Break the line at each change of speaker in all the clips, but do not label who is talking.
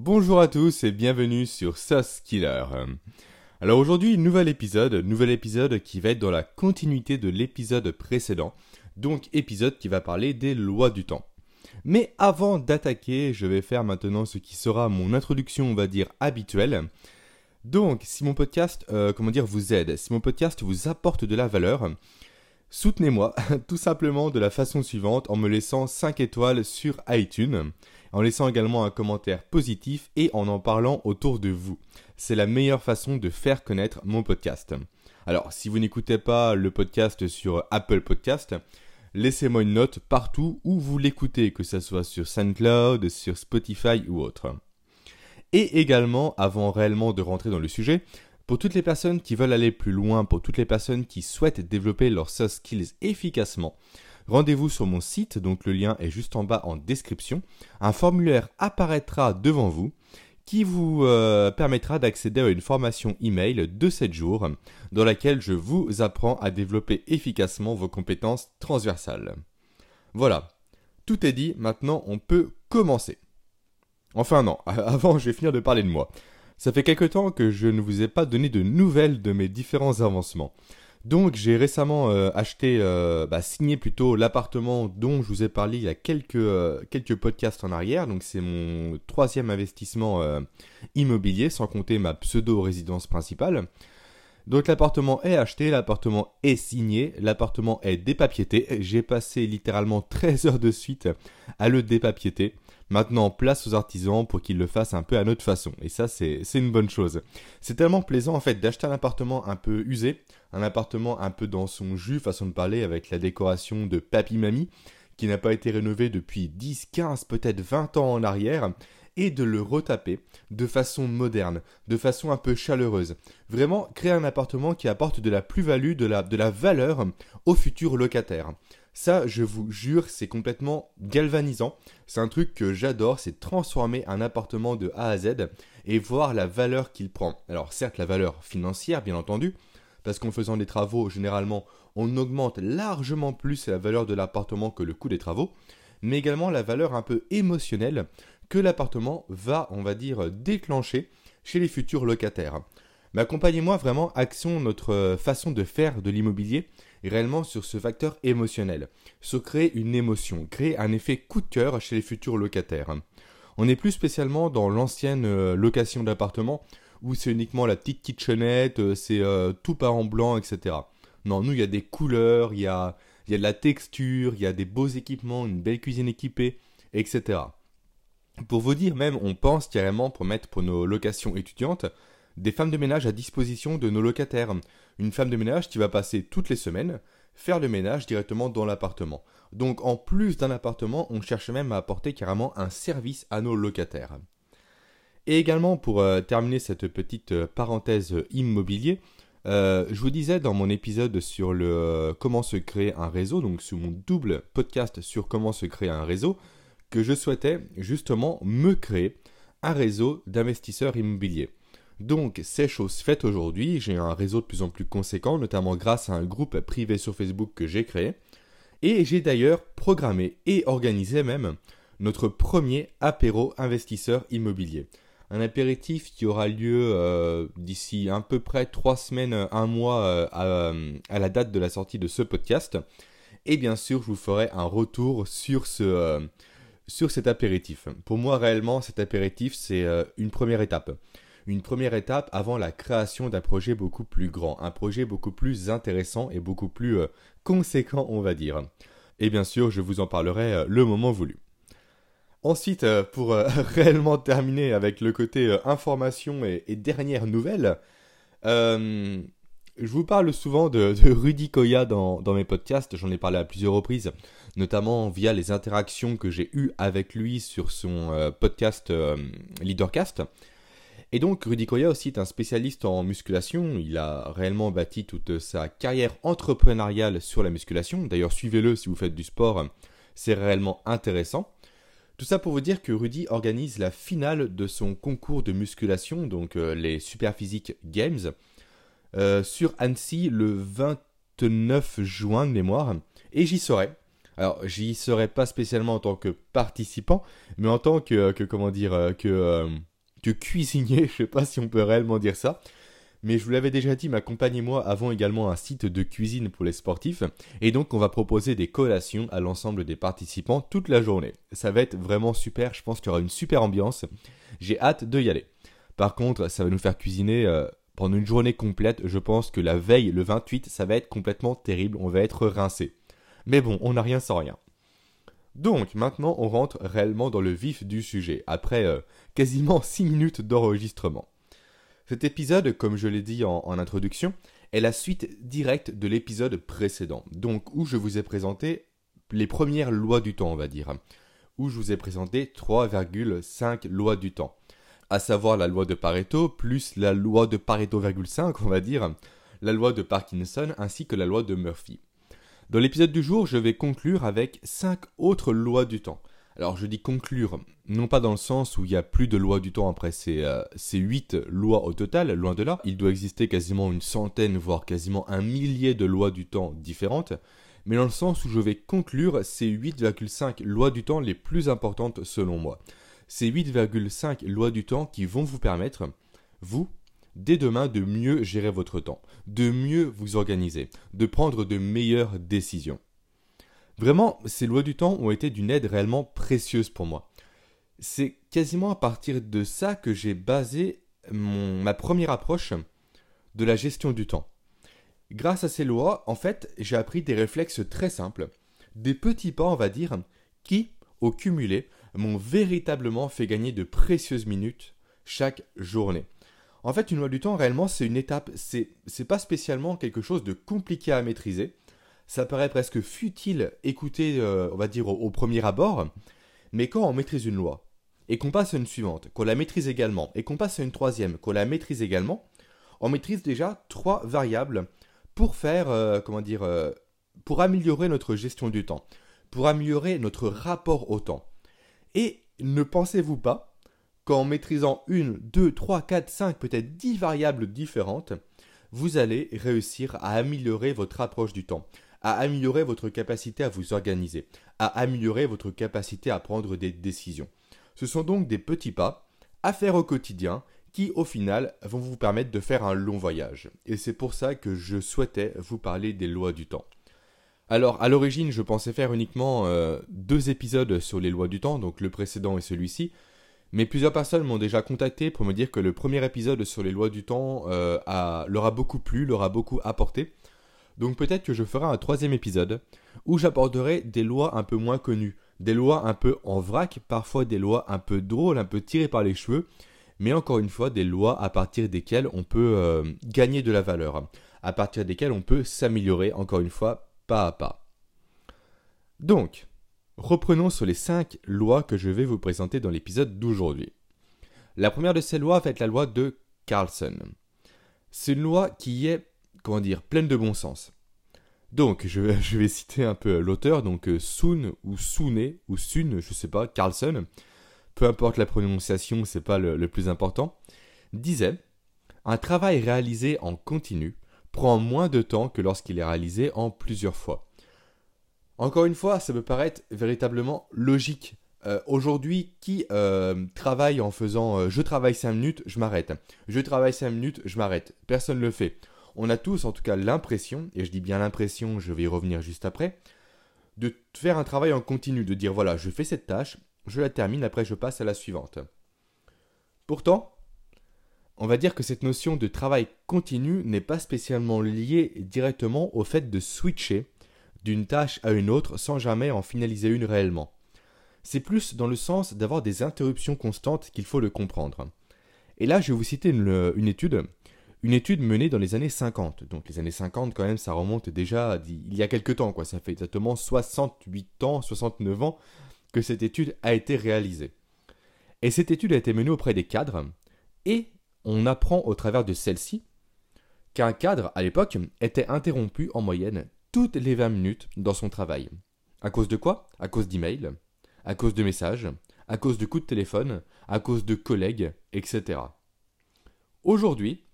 Bonjour à tous et bienvenue sur Sauce Killer. Alors aujourd'hui, nouvel épisode, nouvel épisode qui va être dans la continuité de l'épisode précédent, donc épisode qui va parler des lois du temps. Mais avant d'attaquer, je vais faire maintenant ce qui sera mon introduction, on va dire, habituelle. Donc, si mon podcast, euh, comment dire, vous aide, si mon podcast vous apporte de la valeur, soutenez-moi tout simplement de la façon suivante en me laissant 5 étoiles sur iTunes, en laissant également un commentaire positif et en en parlant autour de vous. C'est la meilleure façon de faire connaître mon podcast. Alors, si vous n'écoutez pas le podcast sur Apple Podcast, laissez-moi une note partout où vous l'écoutez, que ce soit sur SoundCloud, sur Spotify ou autre. Et également, avant réellement de rentrer dans le sujet, pour toutes les personnes qui veulent aller plus loin, pour toutes les personnes qui souhaitent développer leurs soft skills efficacement, rendez-vous sur mon site, donc le lien est juste en bas en description. Un formulaire apparaîtra devant vous qui vous euh, permettra d'accéder à une formation email de 7 jours dans laquelle je vous apprends à développer efficacement vos compétences transversales. Voilà, tout est dit, maintenant on peut commencer. Enfin non, avant je vais finir de parler de moi. Ça fait quelque temps que je ne vous ai pas donné de nouvelles de mes différents avancements. Donc j'ai récemment euh, acheté, euh, bah, signé plutôt l'appartement dont je vous ai parlé il y a quelques, euh, quelques podcasts en arrière. Donc c'est mon troisième investissement immobilier, sans compter ma pseudo-résidence principale. Donc l'appartement est acheté, l'appartement est signé, l'appartement est dépapiété. J'ai passé littéralement 13 heures de suite à le dépapiéter. Maintenant, place aux artisans pour qu'ils le fassent un peu à notre façon. Et ça, c'est une bonne chose. C'est tellement plaisant, en fait, d'acheter un appartement un peu usé, un appartement un peu dans son jus, façon de parler, avec la décoration de papy-mamie, qui n'a pas été rénové depuis 10, 15, peut-être 20 ans en arrière, et de le retaper de façon moderne, de façon un peu chaleureuse. Vraiment créer un appartement qui apporte de la plus-value, de la, de la valeur aux futurs locataires. Ça, je vous jure, c'est complètement galvanisant. C'est un truc que j'adore, c'est transformer un appartement de A à Z et voir la valeur qu'il prend. Alors certes, la valeur financière, bien entendu, parce qu'en faisant des travaux, généralement, on augmente largement plus la valeur de l'appartement que le coût des travaux, mais également la valeur un peu émotionnelle que l'appartement va, on va dire, déclencher chez les futurs locataires. Mais accompagnez-moi vraiment, action notre façon de faire de l'immobilier réellement sur ce facteur émotionnel, se créer une émotion, créer un effet coup de cœur chez les futurs locataires. On n'est plus spécialement dans l'ancienne euh, location d'appartement où c'est uniquement la petite kitchenette, euh, c'est euh, tout par en blanc, etc. Non, nous, il y a des couleurs, il y a, il y a de la texture, il y a des beaux équipements, une belle cuisine équipée, etc. Pour vous dire même, on pense carrément pour mettre pour nos locations étudiantes des femmes de ménage à disposition de nos locataires. Une femme de ménage qui va passer toutes les semaines faire le ménage directement dans l'appartement. Donc en plus d'un appartement, on cherche même à apporter carrément un service à nos locataires. Et également pour euh, terminer cette petite euh, parenthèse immobilier, euh, je vous disais dans mon épisode sur le comment se créer un réseau, donc sur mon double podcast sur comment se créer un réseau, que je souhaitais justement me créer un réseau d'investisseurs immobiliers. Donc, c'est chose faite aujourd'hui. J'ai un réseau de plus en plus conséquent, notamment grâce à un groupe privé sur Facebook que j'ai créé. Et j'ai d'ailleurs programmé et organisé même notre premier apéro investisseur immobilier. Un apéritif qui aura lieu euh, d'ici à peu près trois semaines, un mois euh, euh, à, la date de la sortie de ce podcast. Et bien sûr, je vous ferai un retour sur, ce, sur cet apéritif. Pour moi, réellement, cet apéritif, c'est une première étape une première étape avant la création d'un projet beaucoup plus grand, un projet beaucoup plus intéressant et beaucoup plus euh, conséquent, on va dire. Et bien sûr, je vous en parlerai euh, le moment voulu. Ensuite, euh, pour réellement terminer avec le côté information et, dernière nouvelle, je vous parle souvent de, Rudy Koya dans, dans, mes podcasts, j'en ai parlé à plusieurs reprises, notamment via les interactions que j'ai eues avec lui sur son podcast Leadercast. Et donc Rudy Koya aussi est un spécialiste en musculation, il a réellement bâti toute sa carrière entrepreneuriale sur la musculation, d'ailleurs suivez-le si vous faites du sport, c'est réellement intéressant. Tout ça pour vous dire que Rudy organise la finale de son concours de musculation, donc euh, les Superphysique Games, euh, sur Annecy le 29 juin de mémoire, et j'y serai. Alors, j'y serai pas spécialement en tant que participant, mais en tant que, que comment dire, euh, que, euh, que cuisinier, je sais pas si on peut réellement dire ça. Mais je vous l'avais déjà dit, ma compagne et moi avons également un site de cuisine pour les sportifs, et donc on va proposer des collations à l'ensemble des participants toute la journée. Ça va être vraiment super, je pense qu'il y aura une super ambiance. J'ai hâte de y aller. Par contre, ça va nous faire cuisiner euh, pendant une journée complète. Je pense que la veille, le 28, ça va être complètement terrible. On va être rincé. Mais bon, on n'a rien sans rien. Donc maintenant, on rentre réellement dans le vif du sujet, après euh, quasiment 6 minutes d'enregistrement. Cet épisode, comme je l'ai dit en, introduction, est la suite directe de l'épisode précédent, donc où je vous ai présenté les premières lois du temps, on va dire, où je vous ai présenté 3,5 lois du temps à savoir la loi de Pareto, plus la loi de Pareto,5, on va dire, la loi de Parkinson, ainsi que la loi de Murphy. Dans l'épisode du jour, je vais conclure avec 5 autres lois du temps. Alors je dis conclure, non pas dans le sens où il y a plus de lois du temps après ces, euh, ces 8 lois au total, loin de là, il doit exister quasiment une centaine, voire quasiment un millier de lois du temps différentes, mais dans le sens où je vais conclure ces 8,5 lois du temps les plus importantes selon moi. Ces 8,5 lois du temps qui vont vous permettre, vous, dès demain, de mieux gérer votre temps, de mieux vous organiser, de prendre de meilleures décisions. Vraiment, ces lois du temps ont été d'une aide réellement précieuse pour moi. C'est quasiment à partir de ça que j'ai basé ma première approche de la gestion du temps. Grâce à ces lois, en fait, j'ai appris des réflexes très simples, des petits pas, on va dire, qui, au cumulé, m'ont véritablement fait gagner de précieuses minutes chaque journée. En fait, une loi du temps, réellement, c'est une étape. C'est, c'est pas spécialement quelque chose de compliqué à maîtriser. Ça paraît presque futile écouter, euh, on va dire, au, premier abord. Mais quand on maîtrise une loi, et qu'on passe à une suivante, qu'on la maîtrise également, et qu'on passe à une troisième, qu'on la maîtrise également, on maîtrise déjà trois variables pour faire, euh, comment dire, euh, pour améliorer notre gestion du temps, pour améliorer notre rapport au temps. Et ne pensez-vous pas qu'en maîtrisant une, deux, trois, quatre, cinq, peut-être dix variables différentes, vous allez réussir à améliorer votre approche du temps, à améliorer votre capacité à vous organiser, à améliorer votre capacité à prendre des décisions. Ce sont donc des petits pas à faire au quotidien qui au final vont vous permettre de faire un long voyage. Et c'est pour ça que je souhaitais vous parler des lois du temps. Alors, à l'origine, je pensais faire uniquement euh, deux épisodes sur les lois du temps, donc le précédent et celui-ci. Mais plusieurs personnes m'ont déjà contacté pour me dire que le premier épisode sur les lois du temps euh, leur a beaucoup plu, leur a beaucoup apporté. Donc peut-être que je ferai un troisième épisode où j'aborderai des lois un peu moins connues, des lois un peu en vrac, parfois des lois un peu drôles, un peu tirées par les cheveux, mais encore une fois des lois à partir desquelles on peut euh, gagner de la valeur, à partir desquelles on peut s'améliorer, encore une fois, pas à pas. Donc, reprenons sur les 5 lois que je vais vous présenter dans l'épisode d'aujourd'hui. La première de ces lois va être la loi de Carlson. C'est une loi qui est, comment dire, pleine de bon sens. Donc, je vais, je citer un peu l'auteur, donc euh, Sun ou Sune ou Sun, je sais pas, Carlson, peu importe la prononciation, c'est pas le plus important, disait Un travail réalisé en continu prend moins de temps que lorsqu'il est réalisé en plusieurs fois. Encore une fois, ça me paraît véritablement logique. Euh, aujourd'hui, qui euh, travaille en faisant euh, je travaille 5 minutes, je m'arrête. Je travaille 5 minutes, je m'arrête. Personne ne le fait. On a tous en tout cas l'impression, et je dis bien l'impression, je vais y revenir juste après, de faire un travail en continu, de dire voilà, je fais cette tâche, je la termine, après je passe à la suivante. Pourtant, on va dire que cette notion de travail continu n'est pas spécialement liée directement au fait de switcher d'une tâche à une autre sans jamais en finaliser une réellement. C'est plus dans le sens d'avoir des interruptions constantes qu'il faut le comprendre. Et là, je vais vous citer une, étude, une étude menée dans les années 50. Donc les années 50, quand même, ça remonte déjà il y a quelques temps, quoi. Ça fait exactement 68 ans, 69 ans que cette étude a été réalisée. Et cette étude a été menée auprès des cadres et on apprend au travers de celle-ci qu'un cadre, à l'époque, était interrompu en moyenne toutes les 20 minutes dans son travail. À cause de quoi? À cause d'emails, à cause de messages, à cause de coups de téléphone, à cause de collègues, etc. Aujourd'hui,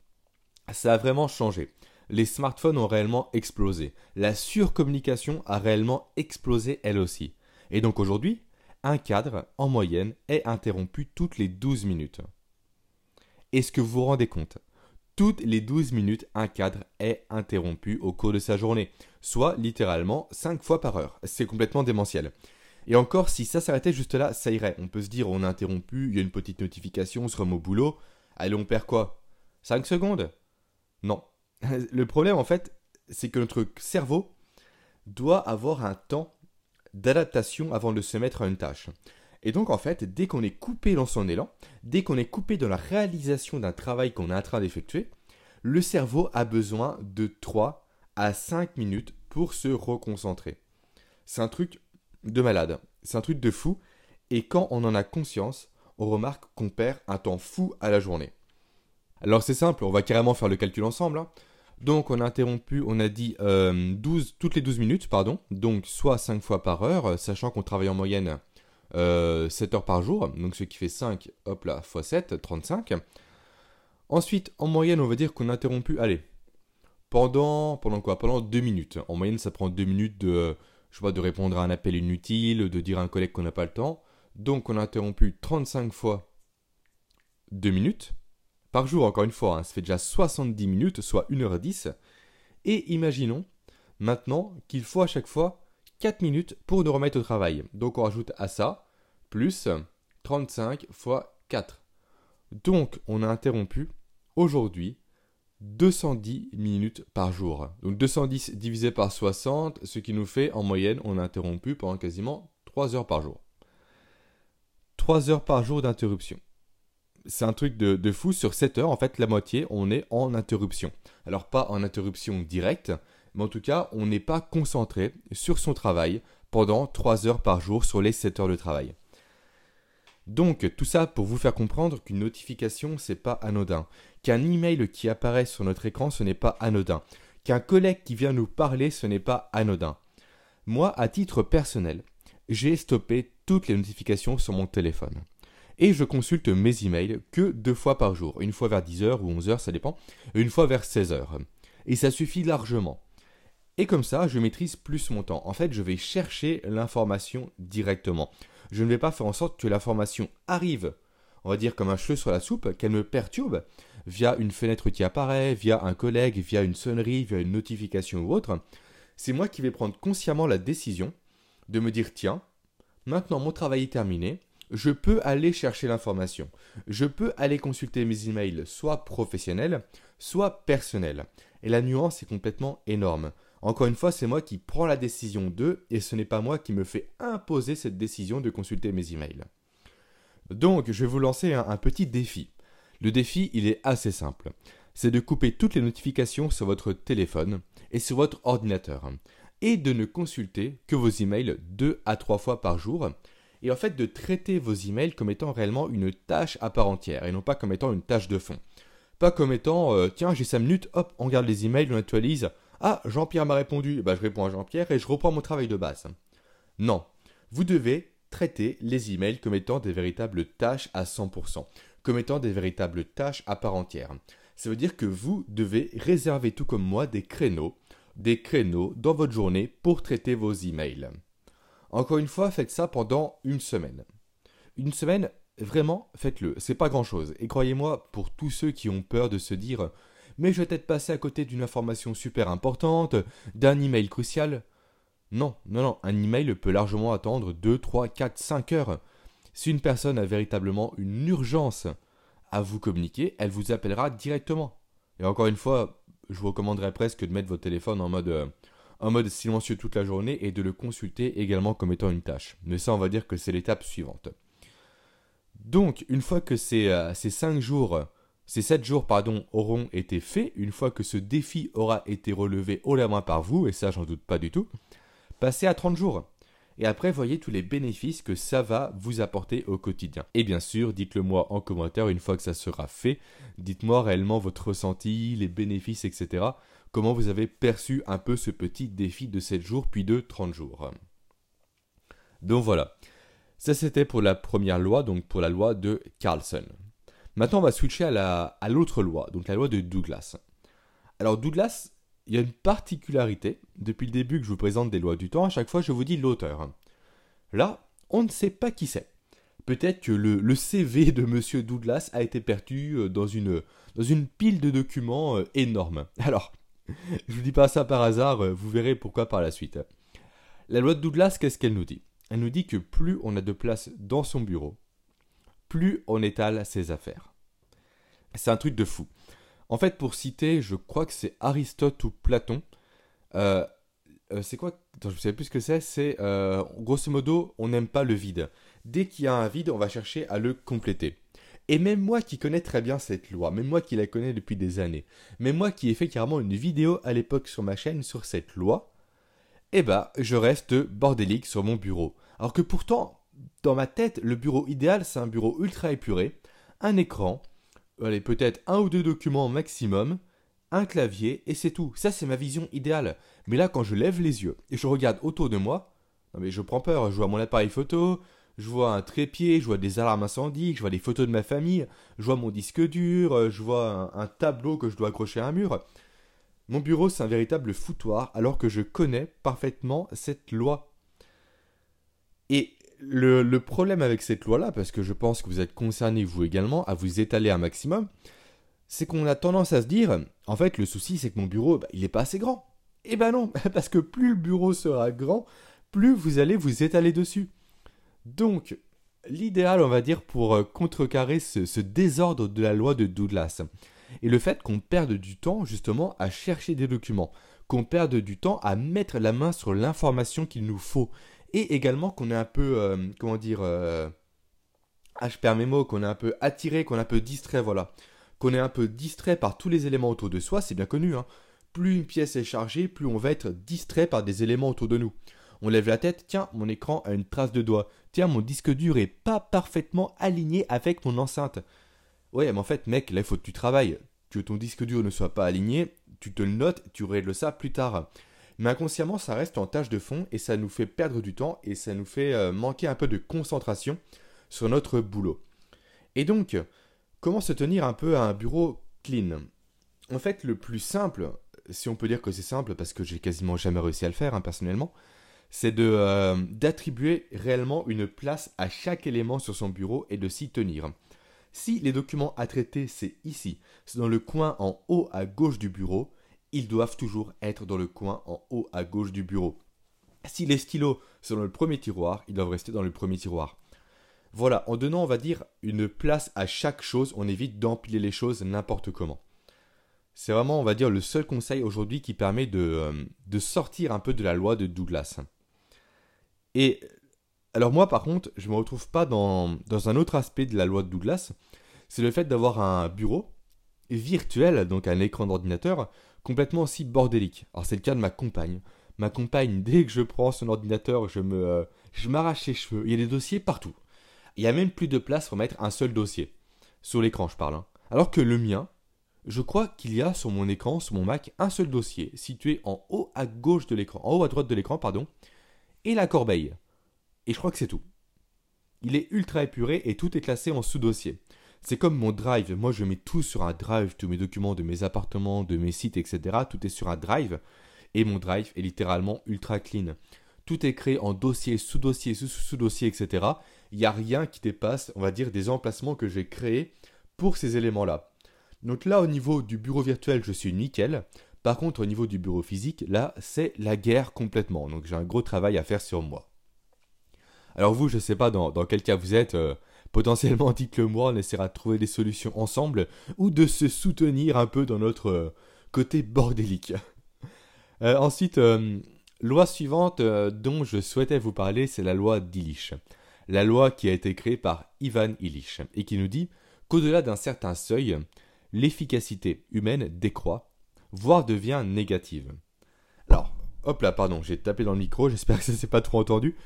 ça a vraiment changé. les smartphones ont réellement explosé. La surcommunication a réellement explosé elle aussi. Et donc aujourd'hui, un cadre, en moyenne, est interrompu toutes les 12 minutes. Est-ce que vous vous rendez compte? Toutes les 12 minutes, un cadre est interrompu au cours de sa journée, soit littéralement 5 fois par heure. C'est complètement démentiel. Et encore, si ça s'arrêtait juste là, ça irait. On peut se dire, on a interrompu, il y a une petite notification, on se remet au boulot. Allez, on perd quoi? 5 secondes? Non. Le problème, en fait, c'est que notre cerveau doit avoir un temps d'adaptation avant de se mettre à une tâche. Et donc en fait, dès qu'on est coupé dans son élan, dès qu'on est coupé dans la réalisation d'un travail qu'on est en train d'effectuer, le cerveau a besoin de 3 à 5 minutes pour se reconcentrer. C'est un truc de malade, c'est un truc de fou, et quand on en a conscience, on remarque qu'on perd un temps fou à la journée. Alors c'est simple, on va carrément faire le calcul ensemble. Hein. Donc on a interrompu, on a dit 12, euh, toutes les 12 minutes, pardon, donc soit 5 fois par heure, sachant qu'on travaille en moyenne 7 euh, heures par jour, donc ce qui fait 5, hop là, fois 7, 35. Ensuite, en moyenne, on va dire qu'on a interrompu, allez, pendant, pendant quoi? Pendant 2 minutes. En moyenne, ça prend 2 minutes de, je sais de répondre à un appel inutile, de dire à un collègue qu'on n'a pas le temps. Donc on a interrompu 35 fois 2 minutes par jour, encore une fois, hein, ça fait déjà 70 minutes, soit 1h10. Et imaginons maintenant qu'il faut à chaque fois 4 minutes pour nous remettre au travail. Donc on rajoute à ça plus 35 fois 4. Donc on a interrompu aujourd'hui 210 minutes par jour. Donc 210 divisé par 60, ce qui nous fait en moyenne, on a interrompu pendant quasiment 3 heures par jour. 3 heures par jour d'interruption c'est un truc de, fou. Sur 7 heures, en fait, la moitié, on est en interruption. Alors, pas en interruption directe, mais en tout cas, on n'est pas concentré sur son travail pendant 3 heures par jour sur les 7 heures de travail. Donc, tout ça pour vous faire comprendre qu'une notification, c'est pas anodin. Qu'un email qui apparaît sur notre écran, ce n'est pas anodin. Qu'un collègue qui vient nous parler, ce n'est pas anodin. Moi, à titre personnel, j'ai stoppé toutes les notifications sur mon téléphone et je consulte mes emails que deux fois par jour, une fois vers 10h ou 11h, ça dépend, une fois vers 16h. Et ça suffit largement. Et comme ça, je maîtrise plus mon temps. En fait, je vais chercher l'information directement. Je ne vais pas faire en sorte que l'information arrive, on va dire comme un cheveu sur la soupe, qu'elle me perturbe via une fenêtre qui apparaît, via un collègue, via une sonnerie, via une notification ou autre. C'est moi qui vais prendre consciemment la décision de me dire tiens, maintenant mon travail est terminé, je peux aller chercher l'information. Je peux aller consulter mes emails soit professionnels, soit personnels. Et la nuance est complètement énorme. Encore une fois, c'est moi qui prends la décision de, et ce n'est pas moi qui me fais imposer cette décision de consulter mes emails. Donc, je vais vous lancer un, un petit défi. Le défi, il est assez simple. C'est de couper toutes les notifications sur votre téléphone et sur votre ordinateur. Et de ne consulter que vos emails deux à trois fois par jour et en fait de traiter vos emails comme étant réellement une tâche à part entière et non pas comme étant une tâche de fond. Pas comme étant euh, tiens j'ai 5 minutes, hop, on regarde les emails, on actualise. Ah, Jean-Pierre m'a répondu, bah, je réponds à Jean-Pierre et je reprends mon travail de base. Non, vous devez traiter les emails comme étant des véritables tâches à 100%, comme étant des véritables tâches à part entière. Ça veut dire que vous devez réserver tout comme moi des créneaux, des créneaux dans votre journée pour traiter vos emails. Encore une fois, faites ça pendant une semaine. Une semaine, vraiment, faites-le. C'est pas grand chose. Et croyez-moi, pour tous ceux qui ont peur de se dire Mais je vais peut-être passer à côté d'une information super importante, d'un email crucial. Non, non, non, un email peut largement attendre 2, 3, 4, 5 heures. Si une personne a véritablement une urgence à vous communiquer, elle vous appellera directement. Et encore une fois, je vous recommanderais presque de mettre votre téléphone en mode euh, silencieux toute la journée et de le consulter également comme étant une tâche. Mais ça, on va dire que c'est l'étape suivante. Donc, une fois que ces, euh, ces 5 jours, ces 7 jours, pardon, auront été faits, une fois que ce défi aura été relevé haut la main par vous, et ça, j'en doute pas du tout, passez à 30 jours. Et après, voyez tous les bénéfices que ça va vous apporter au quotidien. Et bien sûr, dites-le moi en commentaire une fois que ça sera fait. Dites-moi réellement votre ressenti, les bénéfices, etc comment vous avez perçu un peu ce petit défi de 7 jours puis de 30 jours. Donc voilà, ça c'était pour la première loi, donc pour la loi de Carlson. Maintenant on va switcher à l'autre loi, donc la loi de Douglas. Alors Douglas, il y a une particularité. Depuis le début que je vous présente des lois du temps, à chaque fois je vous dis l'auteur. Là, on ne sait pas qui c'est. Peut-être que le, CV de Monsieur Douglas a été perdu euh, dans une, pile de documents euh, énorme. Alors, je vous dis pas ça par hasard, euh, vous verrez pourquoi par la suite. La loi de Douglas, qu'est-ce qu'elle nous dit? Elle nous dit que plus on a de place dans son bureau, plus on étale ses affaires. C'est un truc de fou. En fait, pour citer, je crois que c'est Aristote ou Platon. Euh, euh, c'est quoi Je ne sais plus ce que c'est. C'est euh, grosso modo, on n'aime pas le vide. Dès qu'il y a un vide, on va chercher à le compléter. Et même moi qui connais très bien cette loi, même moi qui la connais depuis des années, même moi qui ai fait carrément une vidéo à l'époque sur ma chaîne sur cette loi, eh ben, je reste bordélique sur mon bureau. Alors que pourtant, dans ma tête, le bureau idéal, c'est un bureau ultra épuré, un écran, allez, peut-être un ou deux documents maximum, un clavier, et c'est tout. Ça, c'est ma vision idéale. Mais là, quand je lève les yeux et je regarde autour de moi, non mais je prends peur, je vois mon appareil photo, je vois un trépied, je vois des alarmes incendies, je vois des photos de ma famille, je vois mon disque dur, je vois un, un tableau que je dois accrocher à un mur. Mon bureau, c'est un véritable foutoir, alors que je connais parfaitement cette loi. Et le, problème avec cette loi-là, parce que je pense que vous êtes concerné vous également à vous étaler un maximum, c'est qu'on a tendance à se dire, en fait, le souci, c'est que mon bureau, bah, il n'est pas assez grand. Eh ben non, parce que plus le bureau sera grand, plus vous allez vous étaler dessus. Donc, l'idéal, on va dire, pour euh, contrecarrer ce, ce, désordre de la loi de Douglas, est le fait qu'on perde du temps justement à chercher des documents, qu'on perde du temps à mettre la main sur l'information qu'il nous faut, et également qu'on est un peu, euh, comment dire, euh, ah, je perds mes mots, qu'on est un peu attiré, qu'on est un peu distrait, voilà. Qu'on est un peu distrait par tous les éléments autour de soi, c'est bien connu, hein. Plus une pièce est chargée, plus on va être distrait par des éléments autour de nous. On lève la tête, tiens, mon écran a une trace de doigt. Tiens, mon disque dur est pas parfaitement aligné avec mon enceinte. Ouais, mais en fait, mec, là, il faut que tu travailles. Que ton disque dur ne soit pas aligné, tu te le notes, tu règles ça plus tard. Mais inconsciemment, ça reste en tâche de fond et ça nous fait perdre du temps et ça nous fait euh, manquer un peu de concentration sur notre boulot. Et donc, comment se tenir un peu à un bureau clean? En fait, le plus simple, si on peut dire que c'est simple parce que j'ai quasiment jamais réussi à le faire hein, personnellement, c'est euh, d'attribuer réellement une place à chaque élément sur son bureau et de s'y tenir. Si les documents à traiter c'est ici, c'est dans le coin en haut à gauche du bureau, ils doivent toujours être dans le coin en haut à gauche du bureau. Si les stylos sont dans le premier tiroir, ils doivent rester dans le premier tiroir. Voilà, en donnant, on va dire, une place à chaque chose, on évite d'empiler les choses n'importe comment. C'est vraiment, on va dire, le seul conseil aujourd'hui qui permet de, euh, sortir un peu de la loi de Douglas. Et alors moi, par contre, je ne me retrouve pas dans un autre aspect de la loi de Douglas, c'est le fait d'avoir un bureau virtuel, donc un écran d'ordinateur, complètement aussi bordélique. Alors c'est le cas de ma compagne. Ma compagne, dès que je prends son ordinateur, je me, euh, m'arrache les cheveux. Il y a des dossiers partout. Il y a même plus de place pour mettre un seul dossier. Sur l'écran, je parle. Hein. Alors que le mien, je crois qu'il y a sur mon écran, sur mon Mac, un seul dossier, situé en haut à gauche de l'écran, en haut à droite de l'écran, pardon, et la corbeille. Et je crois que c'est tout. Il est ultra épuré et tout est classé en sous-dossier. C'est comme mon drive. Moi, je mets tout sur un drive, tous mes documents de mes appartements, de mes sites, etc. Tout est sur un drive. Et mon drive est littéralement ultra clean. Tout est créé en dossier, sous-dossier, sous-sous-dossier, etc. Il n'y a rien qui dépasse, on va dire, des emplacements que j'ai créés pour ces éléments-là. Donc là, au niveau du bureau virtuel, je suis nickel. Par contre, au niveau du bureau physique, là, c'est la guerre complètement. Donc j'ai un gros travail à faire sur moi. Alors vous, je ne sais pas dans, quel cas vous êtes. Euh, potentiellement dites-le moi, on essaiera de trouver des solutions ensemble ou de se soutenir un peu dans notre euh, côté bordélique. Euh, ensuite, euh, loi suivante dont je souhaitais vous parler, c'est la loi d'Illich. La loi qui a été créée par Ivan Illich et qui nous dit qu'au-delà d'un certain seuil, l'efficacité humaine décroît, voire devient négative. Alors, hop là, pardon, j'ai tapé dans le micro, j'espère que ça s'est pas trop entendu.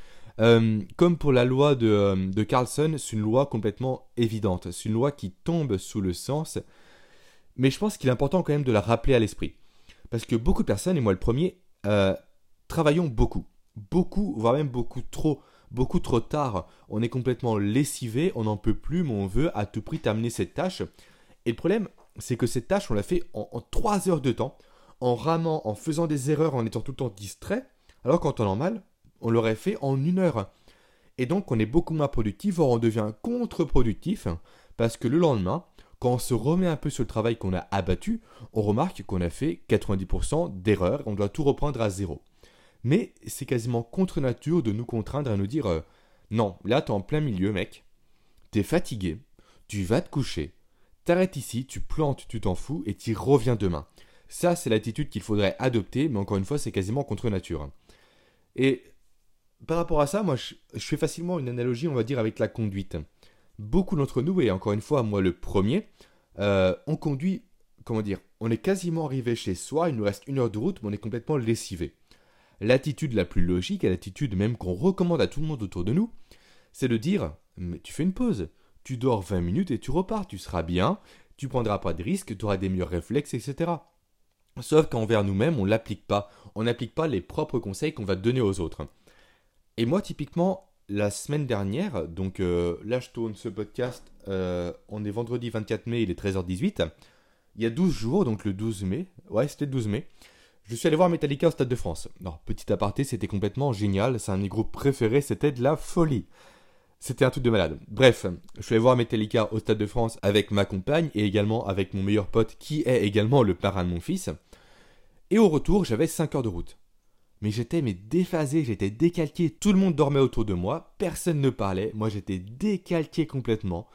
Euh, comme pour la loi de, euh, de Carlson, c'est une loi complètement évidente. C'est une loi qui tombe sous le sens. Mais je pense qu'il est important quand même de la rappeler à l'esprit. Parce que beaucoup de personnes, et moi le premier, euh, travaillons beaucoup. Beaucoup, voire même beaucoup trop. Beaucoup trop tard. On est complètement lessivé, on n'en peut plus, mais on veut à tout prix terminer cette tâche. Et le problème, c'est que cette tâche, on l'a fait en, en 3 heures de temps, en ramant, en faisant des erreurs, en étant tout le temps distrait, alors qu'en temps normal, on l'aurait fait en une heure. Et donc on est beaucoup moins productif, voire on devient contre-productif, parce que le lendemain, quand on se remet un peu sur le travail qu'on a abattu, on remarque qu'on a fait 90% d'erreurs, on doit tout reprendre à zéro. Mais c'est quasiment contre nature de nous contraindre à nous dire euh, non, là t'es en plein milieu, mec, t'es fatigué, tu vas te coucher, t'arrêtes ici, tu plantes, tu t'en fous et tu reviens demain. Ça, c'est l'attitude qu'il faudrait adopter, mais encore une fois, c'est quasiment contre nature. Et par rapport à ça, moi, je, fais facilement une analogie, on va dire, avec la conduite. Beaucoup d'entre nous, et encore une fois, moi le premier, euh, on conduit, comment dire, on est quasiment arrivé chez soi, il nous reste une heure de route, mais on est complètement lessivé. L'attitude la plus logique, et l'attitude même qu'on recommande à tout le monde autour de nous, c'est de dire Mais tu fais une pause, tu dors 20 minutes et tu repars, tu seras bien, tu prendras pas de risques, tu auras des meilleurs réflexes, etc. Sauf qu'envers nous-mêmes, on l'applique pas. On n'applique pas les propres conseils qu'on va donner aux autres. Et moi, typiquement, la semaine dernière, donc euh, là je tourne ce podcast, euh, on est vendredi 24 mai, il est 13h18. Il y a 12 jours, donc le 12 mai, ouais, c'était le 12 mai, je suis allé voir Metallica au Stade de France. Non, petit aparté, c'était complètement génial. C'est un de mes groupes préférés, c'était de la folie. C'était un truc de malade. Bref, je suis allé voir Metallica au Stade de France avec ma compagne et également avec mon meilleur pote qui est également le parrain de mon fils. Et au retour, j'avais 5 heures de route. Mais j'étais mais déphasé, j'étais décalqué, tout le monde dormait autour de moi, personne ne parlait, moi j'étais décalqué complètement.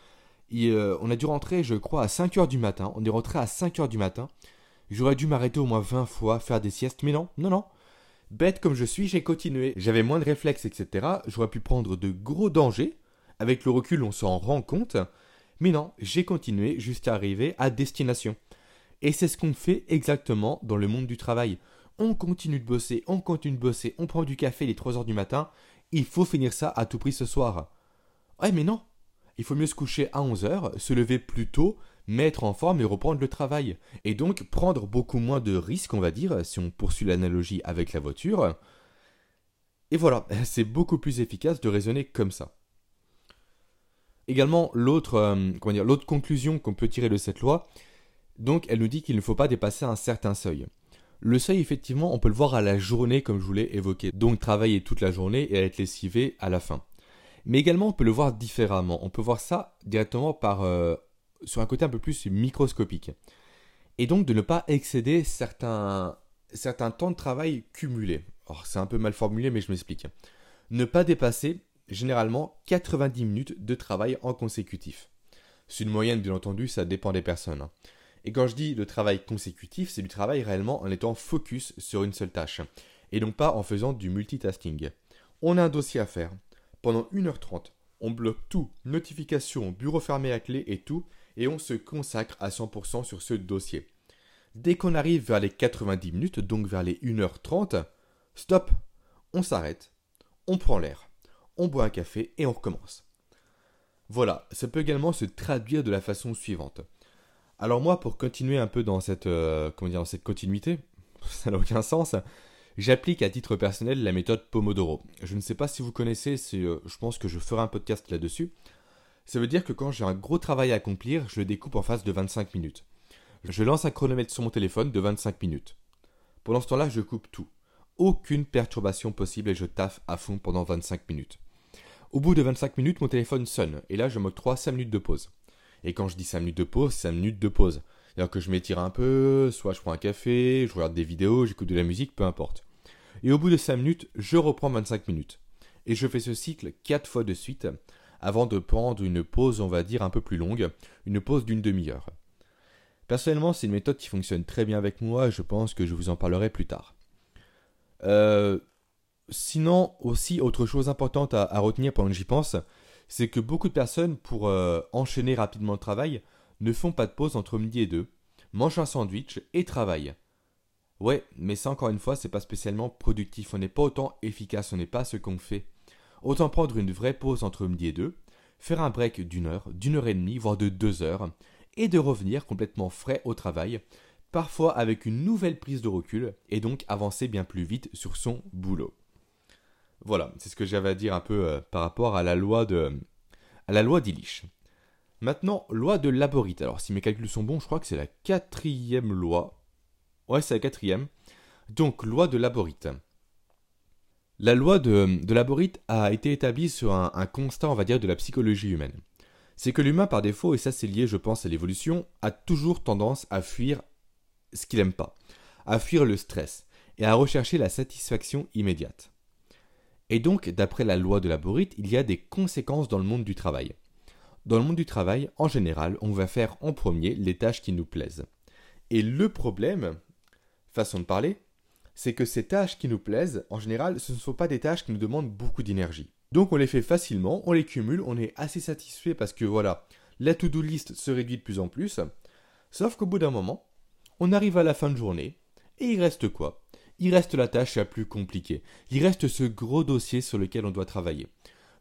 Et, euh, on a dû rentrer, je crois, à 5 heures du matin. On est rentré à 5 heures du matin. J'aurais dû m'arrêter au moins 20 fois, faire des siestes, mais non, non, non. Bête comme je suis, j'ai continué. J'avais moins de réflexes, etc. J'aurais pu prendre de gros dangers. Avec le recul, on s'en rend compte. Mais non, j'ai continué jusqu'à arriver à destination. Et c'est ce qu'on fait exactement dans le monde du travail. On continue de bosser, on continue de bosser, on prend du café les 3 heures du matin. Il faut finir ça à tout prix ce soir. Ouais, mais non. Il faut mieux se coucher à 11 heures, se lever plus tôt, mettre en forme et reprendre le travail. Et donc prendre beaucoup moins de risques, on va dire, si on poursuit l'analogie avec la voiture. Et voilà, c'est beaucoup plus efficace de raisonner comme ça. Également, l'autre euh, l'autre conclusion qu'on peut tirer de cette loi, donc elle nous dit qu'il ne faut pas dépasser un certain seuil. Le seuil, effectivement, on peut le voir à la journée, comme je vous l'ai évoqué. Donc travailler toute la journée et être lessivé à la fin. Mais également, on peut le voir différemment. On peut voir ça directement euh, sur un côté un peu plus microscopique. Et donc de ne pas excéder certains, temps de travail cumulés. C'est un peu mal formulé mais je m'explique. Ne pas dépasser généralement 90 minutes de travail en consécutif. C'est une moyenne bien entendu, ça dépend des personnes. Et quand je dis le travail consécutif, c'est du travail réellement en étant focus sur une seule tâche, et non pas en faisant du multitasking. On a un dossier à faire. Pendant 1h30, on bloque tout, notification, bureau fermé à clé et tout, et on se consacre à 100% sur ce dossier. Dès qu'on arrive vers les 90 minutes, donc vers les 1h30, stop, on s'arrête, on prend l'air, on boit un café et on recommence. Voilà, ça peut également se traduire de la façon suivante. Alors moi, pour continuer un peu dans cette, euh, comment dire, dans cette continuité, ça n'a aucun sens, j'applique à titre personnel la méthode Pomodoro. Je ne sais pas si vous connaissez, euh, je pense que je ferai un podcast là-dessus. Ça veut dire que quand j'ai un gros travail à accomplir, je le découpe en phase de 25 minutes. Je lance un chronomètre sur mon téléphone de 25 minutes. Pendant ce temps-là, je coupe tout. Aucune perturbation possible et je taffe à fond pendant 25 minutes. Au bout de 25 minutes, mon téléphone sonne et là, je m'octroie 5 minutes de pause. Et quand je dis 5 minutes de pause, 5 minutes de pause. C'est-à-dire que je m'étire un peu, soit je prends un café, je regarde des vidéos, j'écoute de la musique, peu importe. Et au bout de 5 minutes, je reprends 25 minutes. Et je fais ce cycle 4 fois de suite avant de prendre une pause, on va dire, un peu plus longue, une pause d'une demi-heure. Personnellement, c'est une méthode qui fonctionne très bien avec moi, je pense que je vous en parlerai plus tard. Euh, sinon, aussi, autre chose importante à, retenir pendant que j'y pense, c'est que beaucoup de personnes, pour euh, enchaîner rapidement le travail, ne font pas de pause entre midi et deux, mangent un sandwich et travaillent. Ouais, mais ça encore une fois, c'est pas spécialement productif, on n'est pas autant efficace, on n'est pas ce qu'on fait. Autant prendre une vraie pause entre midi et deux, faire un break d'une heure, d'une heure et demie, voire de deux heures, et de revenir complètement frais au travail, parfois avec une nouvelle prise de recul, et donc avancer bien plus vite sur son boulot. Voilà, c'est ce que j'avais à dire un peu euh, par rapport à la loi de à la loi d'Illich. Maintenant, loi de Laborit. Alors, si mes calculs sont bons, je crois que c'est la quatrième loi. Ouais, c'est la quatrième. Donc, loi de Laborite. La loi de, de Laborite a été établie sur un, un constat, on va dire, de la psychologie humaine. C'est que l'humain, par défaut, et ça c'est lié, je pense, à l'évolution, a toujours tendance à fuir ce qu'il n'aime pas, à fuir le stress et à rechercher la satisfaction immédiate. Et donc, d'après la loi de Laborite, il y a des conséquences dans le monde du travail. Dans le monde du travail, en général, on va faire en premier les tâches qui nous plaisent. Et le problème, façon de parler, c'est que ces tâches qui nous plaisent, en général, ce ne sont pas des tâches qui nous demandent beaucoup d'énergie. Donc on les fait facilement, on les cumule, on est assez satisfait parce que voilà, la to-do list se réduit de plus en plus. Sauf qu'au bout d'un moment, on arrive à la fin de journée, et il reste quoi? Il reste la tâche la plus compliquée. Il reste ce gros dossier sur lequel on doit travailler.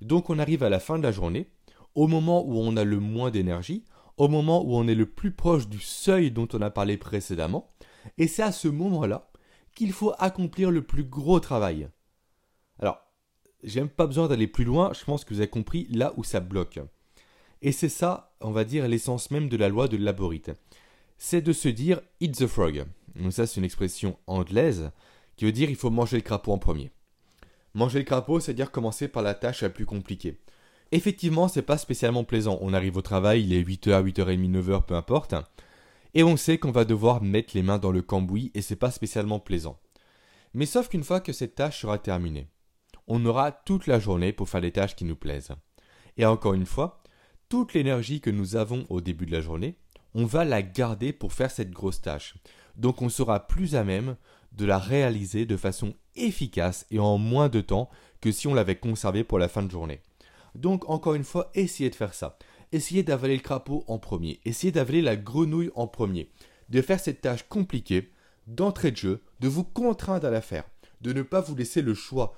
Donc on arrive à la fin de la journée, au moment où on a le moins d'énergie, au moment où on est le plus proche du seuil dont on a parlé précédemment, et c'est à ce moment-là qu'il faut accomplir le plus gros travail. Alors, j'ai même pas besoin d'aller plus loin, je pense que vous avez compris là où ça bloque. Et c'est ça, on va dire, l'essence même de la loi de Laborite. C'est de se dire eat the frog. Donc ça, c'est une expression anglaise qui veut dire il faut manger le crapaud en premier. Manger le crapaud, c'est-à-dire commencer par la tâche la plus compliquée. Effectivement, c'est pas spécialement plaisant. On arrive au travail, il est 8h, 8h30, 9h, peu importe. Et on sait qu'on va devoir mettre les mains dans le cambouis et c'est pas spécialement plaisant. Mais sauf qu'une fois que cette tâche sera terminée, on aura toute la journée pour faire les tâches qui nous plaisent. Et encore une fois, toute l'énergie que nous avons au début de la journée, on va la garder pour faire cette grosse tâche. Donc on sera plus à même de la réaliser de façon efficace et en moins de temps que si on l'avait conservée pour la fin de journée. Donc encore une fois, essayez de faire ça. Essayez d'avaler le crapaud en premier. Essayez d'avaler la grenouille en premier. De faire cette tâche compliquée, d'entrée de jeu, de vous contraindre à la faire. De ne pas vous laisser le choix.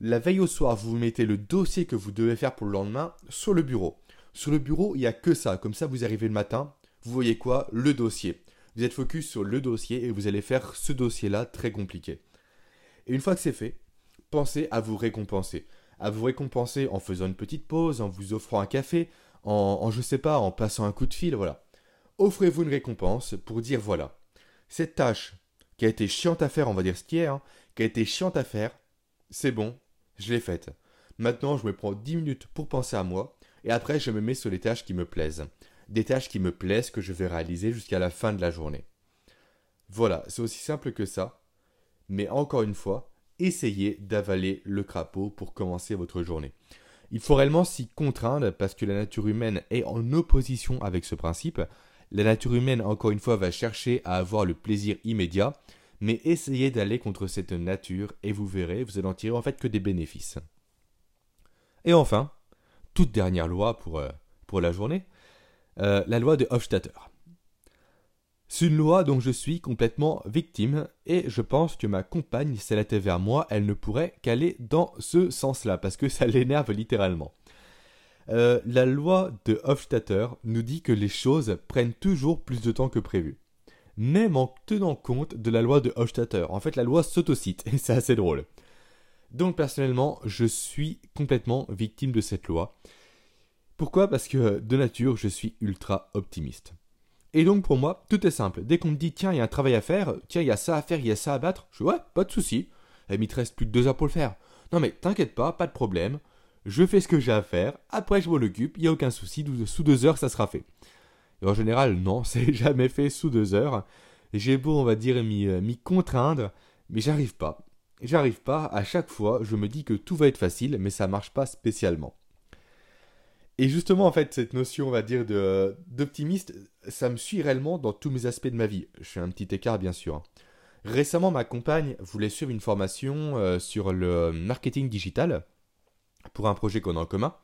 La veille au soir, vous mettez le dossier que vous devez faire pour le lendemain sur le bureau. Sur le bureau, il n'y a que ça. Comme ça, vous arrivez le matin, vous voyez quoi? Le dossier. Vous êtes focus sur le dossier et vous allez faire ce dossier-là très compliqué. Et une fois que c'est fait, pensez à vous récompenser à vous récompenser en faisant une petite pause, en vous offrant un café, en, je sais pas, en passant un coup de fil, voilà. Offrez-vous une récompense pour dire voilà, cette tâche qui a été chiante à faire, on va dire ce qui est, hein, qui a été chiante à faire, c'est bon, je l'ai faite. Maintenant, je me prends 10 minutes pour penser à moi, et après, je me mets sur les tâches qui me plaisent. Des tâches qui me plaisent que je vais réaliser jusqu'à la fin de la journée. Voilà, c'est aussi simple que ça. Mais encore une fois, essayez d'avaler le crapaud pour commencer votre journée. Il faut réellement s'y contraindre parce que la nature humaine est en opposition avec ce principe. La nature humaine, encore une fois, va chercher à avoir le plaisir immédiat, mais essayez d'aller contre cette nature et vous verrez, vous allez en tirer en fait que des bénéfices. Et enfin, toute dernière loi pour, euh, pour la journée, euh, la loi de Hofstadter. C'est une loi dont je suis complètement victime, et je pense que ma compagne, si elle était vers moi, elle ne pourrait qu'aller dans ce sens-là, parce que ça l'énerve littéralement. Euh, la loi de Hofstadter nous dit que les choses prennent toujours plus de temps que prévu. Même en tenant compte de la loi de Hofstadter. En fait, la loi s'autocite, et c'est assez drôle. Donc personnellement, je suis complètement victime de cette loi. Pourquoi? Parce que de nature, je suis ultra optimiste. Et donc pour moi, tout est simple. Dès qu'on me dit, tiens, il y a un travail à faire, tiens, il y a ça à faire, il y a ça à battre, je dis, ouais, pas de souci. Et il te reste plus de deux heures pour le faire. Non mais t'inquiète pas, pas de problème. Je fais ce que j'ai à faire, après je m'en occupe, il n'y a aucun souci, sous deux heures ça sera fait. Et en général, non, c'est jamais fait sous deux heures. J'ai beau, on va dire, euh, m'y contraindre, mais j'arrive pas. J'arrive pas, à chaque fois, je me dis que tout va être facile, mais ça marche pas spécialement. Et justement, en fait, cette notion, on va dire, d'optimiste, ça me suit réellement dans tous mes aspects de ma vie. Je fais un petit écart, bien sûr. Hein. Récemment, ma compagne voulait suivre une formation euh, sur le marketing digital pour un projet qu'on a en commun.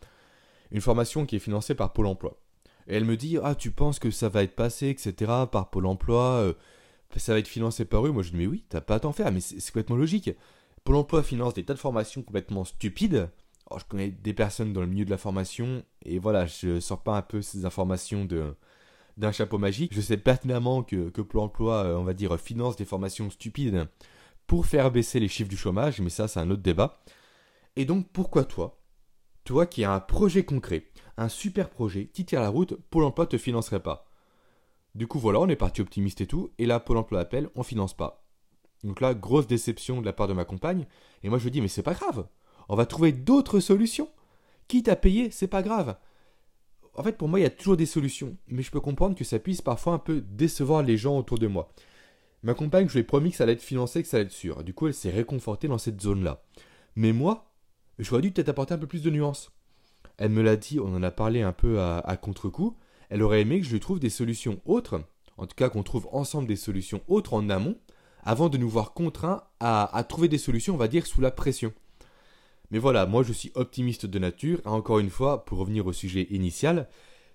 Une formation qui est financée par Pôle emploi. Et elle me dit Ah, tu penses que ça va être passé, etc., par Pôle emploi euh, Ça va être financé par eux? Moi, je dis Mais oui, t'as pas à t'en faire, mais c'est complètement logique. Pôle emploi finance des tas de formations complètement stupides je connais des personnes dans le milieu de la formation et voilà, je sors pas un peu ces informations d'un chapeau magique. Je sais pertinemment que, que Pôle emploi, euh, on va dire, finance des formations stupides pour faire baisser les chiffres du chômage, mais ça, c'est un autre débat. Et donc, pourquoi toi, toi qui as un projet concret, un super projet, qui tire la route, Pôle emploi te financerait pas Du coup, voilà, on est parti optimiste et tout. Et là, Pôle emploi appelle, on finance pas. Donc là, grosse déception de la part de ma compagne. Et moi, je lui dis, mais c'est pas grave. On va trouver d'autres solutions. Quitte à payer, c'est pas grave. En fait, pour moi, il y a toujours des solutions. Mais je peux comprendre que ça puisse parfois un peu décevoir les gens autour de moi. Ma compagne, je lui ai promis que ça allait être financé, que ça allait être sûr. Du coup, elle s'est réconfortée dans cette zone-là. Mais moi, j'aurais dû peut-être apporter un peu plus de nuances. Elle me l'a dit, on en a parlé un peu à, contre-coup. Elle aurait aimé que je lui trouve des solutions autres, en tout cas qu'on trouve ensemble des solutions autres en amont, avant de nous voir contraints à, trouver des solutions, on va dire, sous la pression. Mais voilà, moi je suis optimiste de nature, et encore une fois, pour revenir au sujet initial,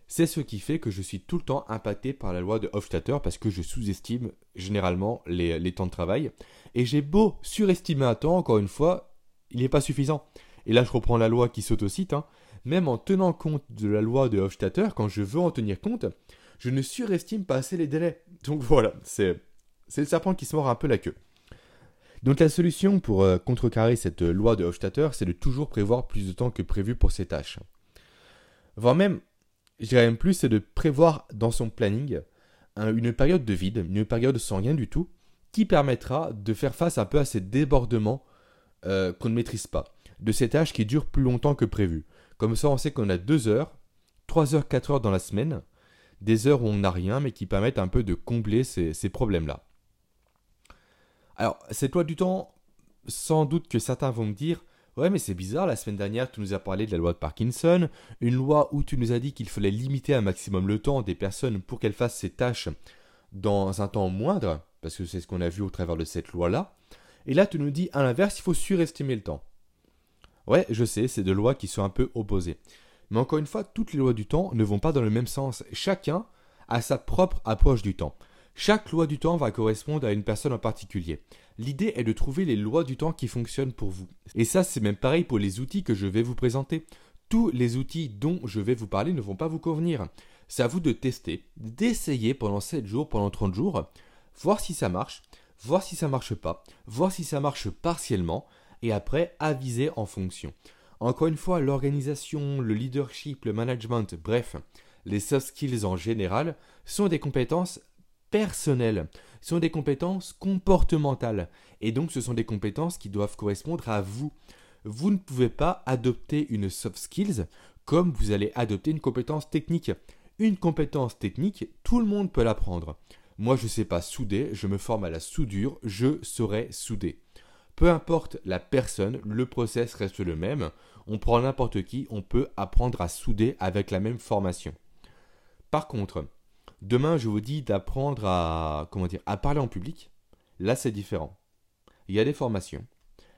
c'est ce qui fait que je suis tout le temps impacté par la loi de Hofstadter parce que je sous-estime généralement les, temps de travail. Et j'ai beau surestimer un temps, encore une fois, il n'est pas suffisant. Et là je reprends la loi qui s'autocite, hein, même en tenant compte de la loi de Hofstadter, quand je veux en tenir compte, je ne surestime pas assez les délais. Donc voilà, c'est le serpent qui se mord un peu la queue. Donc la solution pour euh, contrecarrer cette loi de Hofstadter, c'est de toujours prévoir plus de temps que prévu pour ses tâches. Voire même, je dirais même plus, c'est de prévoir dans son planning une période de vide, une période sans rien du tout, qui permettra de faire face un peu à ces débordements euh, qu'on ne maîtrise pas, de ces tâches qui durent plus longtemps que prévu. Comme ça, on sait qu'on a 2 heures, 3 heures, 4 heures dans la semaine, des heures où on n'a rien, mais qui permettent un peu de combler ces problèmes-là. Alors, cette loi du temps, sans doute que certains vont me dire Ouais, mais c'est bizarre, la semaine dernière, tu nous as parlé de la loi de Parkinson, une loi où tu nous as dit qu'il fallait limiter un maximum le temps des personnes pour qu'elles fassent ces tâches dans un temps moindre, parce que c'est ce qu'on a vu au travers de cette loi-là. Et là, tu nous dis à l'inverse, il faut surestimer le temps. Ouais, je sais, c'est deux lois qui sont un peu opposées. Mais encore une fois, toutes les lois du temps ne vont pas dans le même sens. Chacun a sa propre approche du temps. Chaque loi du temps va correspondre à une personne en particulier. L'idée est de trouver les lois du temps qui fonctionnent pour vous. Et ça, c'est même pareil pour les outils que je vais vous présenter. Tous les outils dont je vais vous parler ne vont pas vous convenir. C'est à vous de tester, d'essayer pendant 7 jours, pendant 30 jours, voir si ça marche, voir si ça marche pas, voir si ça marche partiellement, et après aviser en fonction. Encore une fois, l'organisation, le leadership, le management, bref, les soft skills en général sont des compétences personnelles, sont des compétences comportementales. Et donc ce sont des compétences qui doivent correspondre à vous. Vous ne pouvez pas adopter une soft skills comme vous allez adopter une compétence technique. Une compétence technique, tout le monde peut l'apprendre. Moi, je ne sais pas souder, je me forme à la soudure, je saurai souder. Peu importe la personne, le process reste le même. On prend n'importe qui, on peut apprendre à souder avec la même formation. Par contre, Demain, je vous dis d'apprendre à, parler en public. Là, c'est différent. Il y a des formations,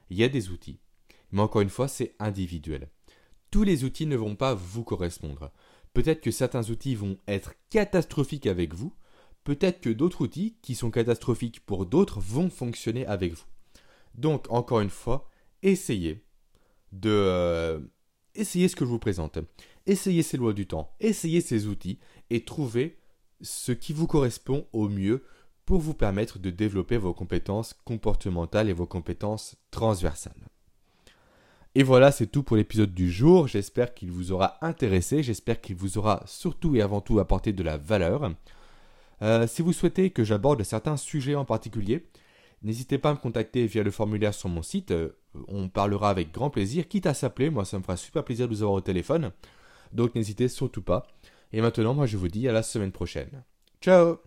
il y a des outils, mais encore une fois, c'est individuel. Tous les outils ne vont pas vous correspondre. Peut-être que certains outils vont être catastrophiques avec vous, peut-être que d'autres outils qui sont catastrophiques pour d'autres vont fonctionner avec vous. Donc, encore une fois, essayez de... Euh, essayez ce que je vous présente. Essayez ces lois du temps, essayez ces outils et trouvez ce qui vous correspond au mieux pour vous permettre de développer vos compétences comportementales et vos compétences transversales. Et voilà, c'est tout pour l'épisode du jour. J'espère qu'il vous aura intéressé, j'espère qu'il vous aura surtout et avant tout apporté de la valeur. Euh, si vous souhaitez que j'aborde certains sujets en particulier, n'hésitez pas à me contacter via le formulaire sur mon site. Euh, on parlera avec grand plaisir, quitte à s'appeler. Moi, ça me fera super plaisir de vous avoir au téléphone. Donc n'hésitez surtout pas. Et maintenant, moi je vous dis à la semaine prochaine. Ciao